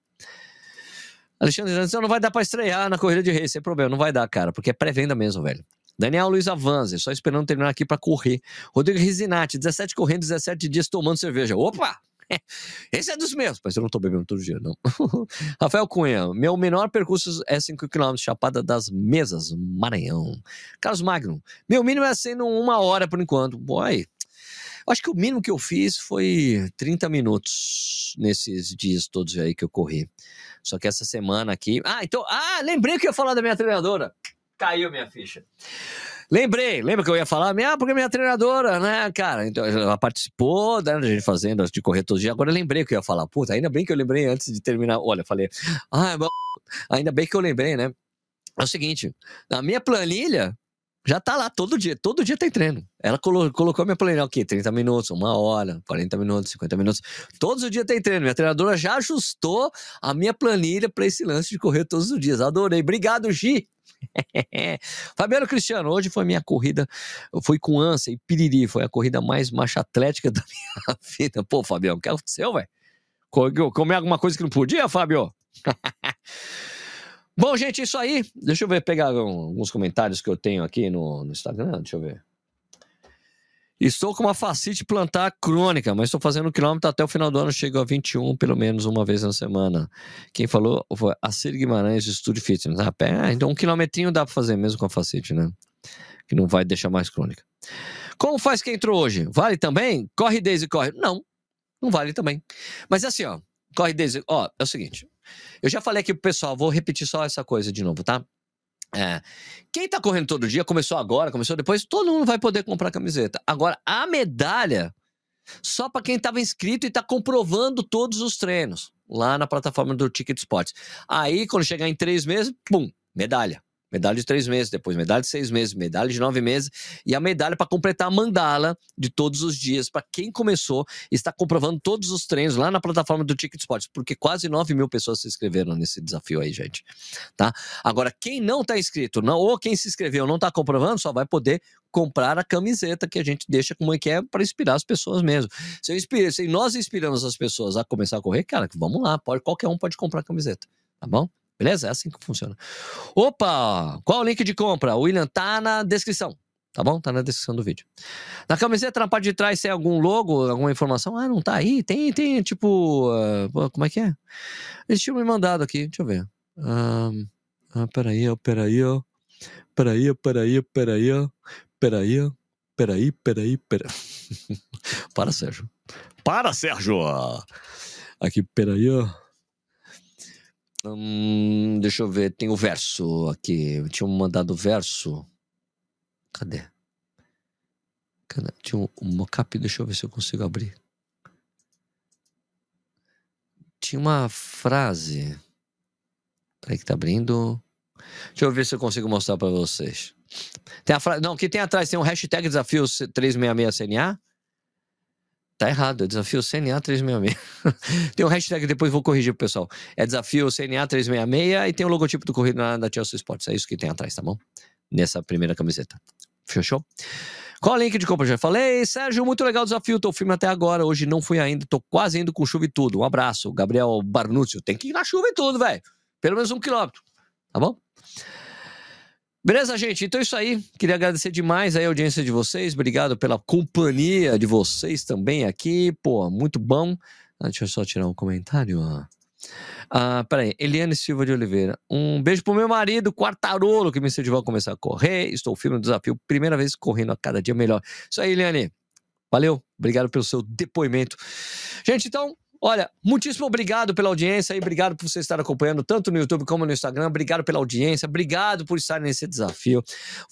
Alexandre Jansen, não vai dar pra estrear na corrida de race, sem problema. Não vai dar, cara, porque é pré-venda mesmo, velho. Daniel Luiz Avanze, só esperando terminar aqui para correr. Rodrigo Rizinati, 17 correndo, 17 dias tomando cerveja. Opa! Esse é dos meus, mas eu não tô bebendo todo dia, não. Rafael Cunha, meu menor percurso é 5 km, Chapada das Mesas, Maranhão. Carlos Magno, meu mínimo é sendo uma hora por enquanto. Boy, acho que o mínimo que eu fiz foi 30 minutos nesses dias todos aí que eu corri. Só que essa semana aqui. Ah, então. Ah, lembrei que eu ia falar da minha treinadora. Caiu minha ficha. Lembrei, lembra que eu ia falar? Ah, porque minha treinadora, né, cara? Então, ela participou né, da gente fazendo, de correr todo dia. Agora eu lembrei que eu ia falar. Puta, ainda bem que eu lembrei antes de terminar. Olha, falei, ah, ainda bem que eu lembrei, né? É o seguinte, na minha planilha, já tá lá todo dia, todo dia tem treino. Ela colo colocou minha planilha aqui, 30 minutos, uma hora, 40 minutos, 50 minutos. Todos os dias tem treino. Minha treinadora já ajustou a minha planilha para esse lance de correr todos os dias. Adorei. Obrigado, Gi. Fabiano Cristiano, hoje foi minha corrida, foi com ânsia e piriri, foi a corrida mais macho atlética da minha vida. Pô, Fabiano, o que aconteceu, velho? Comer alguma coisa que não podia, Fábio? Bom, gente, isso aí. Deixa eu ver, pegar alguns comentários que eu tenho aqui no, no Instagram. Deixa eu ver. Estou com uma facite plantar crônica, mas estou fazendo um quilômetro até o final do ano. Chego a 21, pelo menos uma vez na semana. Quem falou foi a Cir Guimarães, do Estúdio Fitness. Ah, então um quilometrinho dá para fazer mesmo com a facite, né? Que não vai deixar mais crônica. Como faz quem entrou hoje? Vale também? Corre desde corre. Não, não vale também. Mas assim, ó, corre desde. Ó, é o seguinte. Eu já falei aqui pro pessoal, vou repetir só essa coisa de novo, tá? É. Quem tá correndo todo dia, começou agora, começou depois, todo mundo vai poder comprar camiseta. Agora, a medalha, só para quem tava inscrito e tá comprovando todos os treinos lá na plataforma do Ticket Sports. Aí, quando chegar em três meses, pum, medalha. Medalha de três meses, depois medalha de seis meses, medalha de nove meses e a medalha para completar a mandala de todos os dias para quem começou está comprovando todos os treinos lá na plataforma do Ticket Sports, porque quase nove mil pessoas se inscreveram nesse desafio aí, gente. Tá? Agora, quem não está inscrito, não, ou quem se inscreveu não está comprovando, só vai poder comprar a camiseta que a gente deixa como é que é para inspirar as pessoas mesmo. Se, inspiro, se nós inspiramos as pessoas a começar a correr, cara, vamos lá, pode, qualquer um pode comprar a camiseta, tá bom? Beleza? É assim que funciona. Opa! Qual o link de compra? O William tá na descrição. Tá bom? Tá na descrição do vídeo. Na camiseta, na parte de trás, tem algum logo, alguma informação? Ah, não tá aí? Tem, tem, tipo. Uh, como é que é? Eles tinham me mandado aqui. Deixa eu ver. Um, ah, peraí, ó, peraí, ó. Peraí, peraí, peraí, ó. Peraí, peraí, peraí, peraí. Para, Sérgio. Para, Sérgio! Aqui, peraí, ó. Hum, deixa eu ver, tem o verso aqui. Tinha mandado o verso. Cadê? Cadê? Tinha um, um mockup, deixa eu ver se eu consigo abrir. Tinha uma frase. Peraí que tá abrindo. Deixa eu ver se eu consigo mostrar para vocês. Tem a frase. Não, que tem atrás tem um hashtag desafio 366CNA. Tá errado, é desafio CNA 366. tem um hashtag, depois vou corrigir pro pessoal. É desafio CNA 366 e tem o logotipo do corrido da Chelsea Sports. É isso que tem atrás, tá bom? Nessa primeira camiseta. Fechou? Qual o link de compra? Já falei. Sérgio, muito legal o desafio. Tô firme até agora. Hoje não fui ainda. Tô quase indo com chuva e tudo. Um abraço. Gabriel Barnúcio. Tem que ir na chuva e tudo, velho. Pelo menos um quilômetro. Tá bom? Beleza, gente? Então é isso aí. Queria agradecer demais a audiência de vocês. Obrigado pela companhia de vocês também aqui. Pô, muito bom. Ah, deixa eu só tirar um comentário. Ah, peraí. Eliane Silva de Oliveira. Um beijo pro meu marido, Quartarolo, que me incentivou a começar a correr. Estou firme no desafio. Primeira vez correndo a cada dia melhor. Isso aí, Eliane. Valeu. Obrigado pelo seu depoimento. Gente, então, Olha, muitíssimo obrigado pela audiência e obrigado por você estar acompanhando tanto no YouTube como no Instagram. Obrigado pela audiência, obrigado por estar nesse desafio.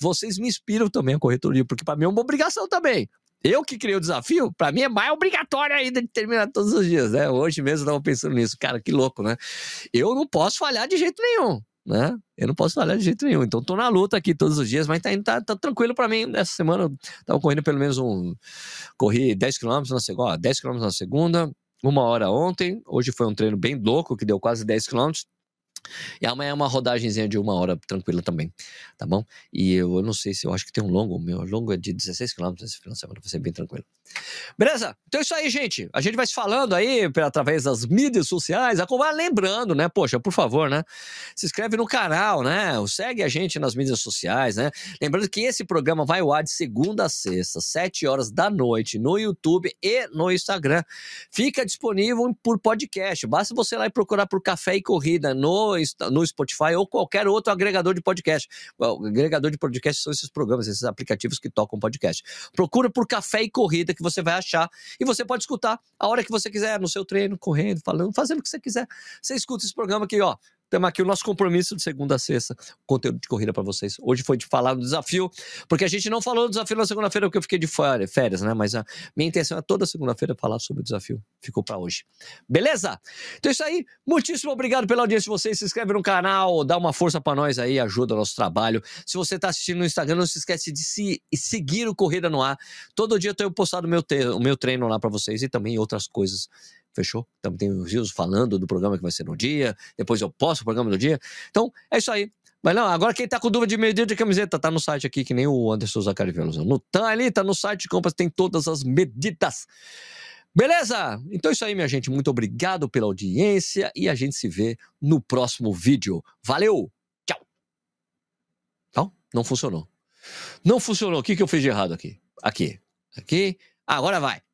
Vocês me inspiram também a dia, porque para mim é uma obrigação também. Eu que criei o desafio, para mim é mais obrigatório ainda de terminar todos os dias, né? Hoje mesmo eu tava pensando nisso. Cara, que louco, né? Eu não posso falhar de jeito nenhum, né? Eu não posso falhar de jeito nenhum. Então tô na luta aqui todos os dias, mas tá, tá, tá tranquilo para mim. Essa semana eu tava correndo pelo menos um. Corri 10 km na segunda, ó, 10 km na segunda, uma hora ontem. Hoje foi um treino bem louco, que deu quase 10 km. E amanhã é uma rodagemzinha de uma hora tranquila também, tá bom? E eu, eu não sei se eu acho que tem um longo, meu longo é de 16 km esse final de semana, vai ser bem tranquilo. Beleza? Então é isso aí, gente. A gente vai se falando aí através das mídias sociais. Lembrando, né? Poxa, por favor, né? Se inscreve no canal, né? Segue a gente nas mídias sociais, né? Lembrando que esse programa vai ao ar de segunda a sexta, 7 horas da noite, no YouTube e no Instagram. Fica disponível por podcast. Basta você ir lá e procurar por Café e Corrida no, no Spotify ou qualquer outro agregador de podcast. O agregador de podcast são esses programas, esses aplicativos que tocam podcast. Procura por Café e Corrida que você vai achar e você pode escutar a hora que você quiser, no seu treino, correndo, falando, fazendo o que você quiser. Você escuta esse programa aqui, ó. Temos aqui o nosso compromisso de segunda a sexta, conteúdo de corrida para vocês. Hoje foi de falar do desafio, porque a gente não falou do desafio na segunda-feira, porque eu fiquei de férias, né? Mas a minha intenção é toda segunda-feira falar sobre o desafio. Ficou para hoje. Beleza? Então é isso aí. Muitíssimo obrigado pela audiência de vocês. Se inscreve no canal, dá uma força para nós aí, ajuda o nosso trabalho. Se você tá assistindo no Instagram, não se esquece de se, seguir o Corrida no Ar. Todo dia eu tenho postado meu, o meu treino lá para vocês e também outras coisas Fechou? Também tem os rios falando do programa que vai ser no dia. Depois eu posto o programa no dia. Então, é isso aí. Mas não, agora quem tá com dúvida de medida de camiseta, tá no site aqui, que nem o Anderson Zacari Veloso. Tá ali, tá no site de compras, tem todas as medidas. Beleza? Então é isso aí, minha gente. Muito obrigado pela audiência e a gente se vê no próximo vídeo. Valeu! Tchau! Não, não funcionou. Não funcionou. O que, que eu fiz de errado aqui? Aqui. Aqui. Agora vai.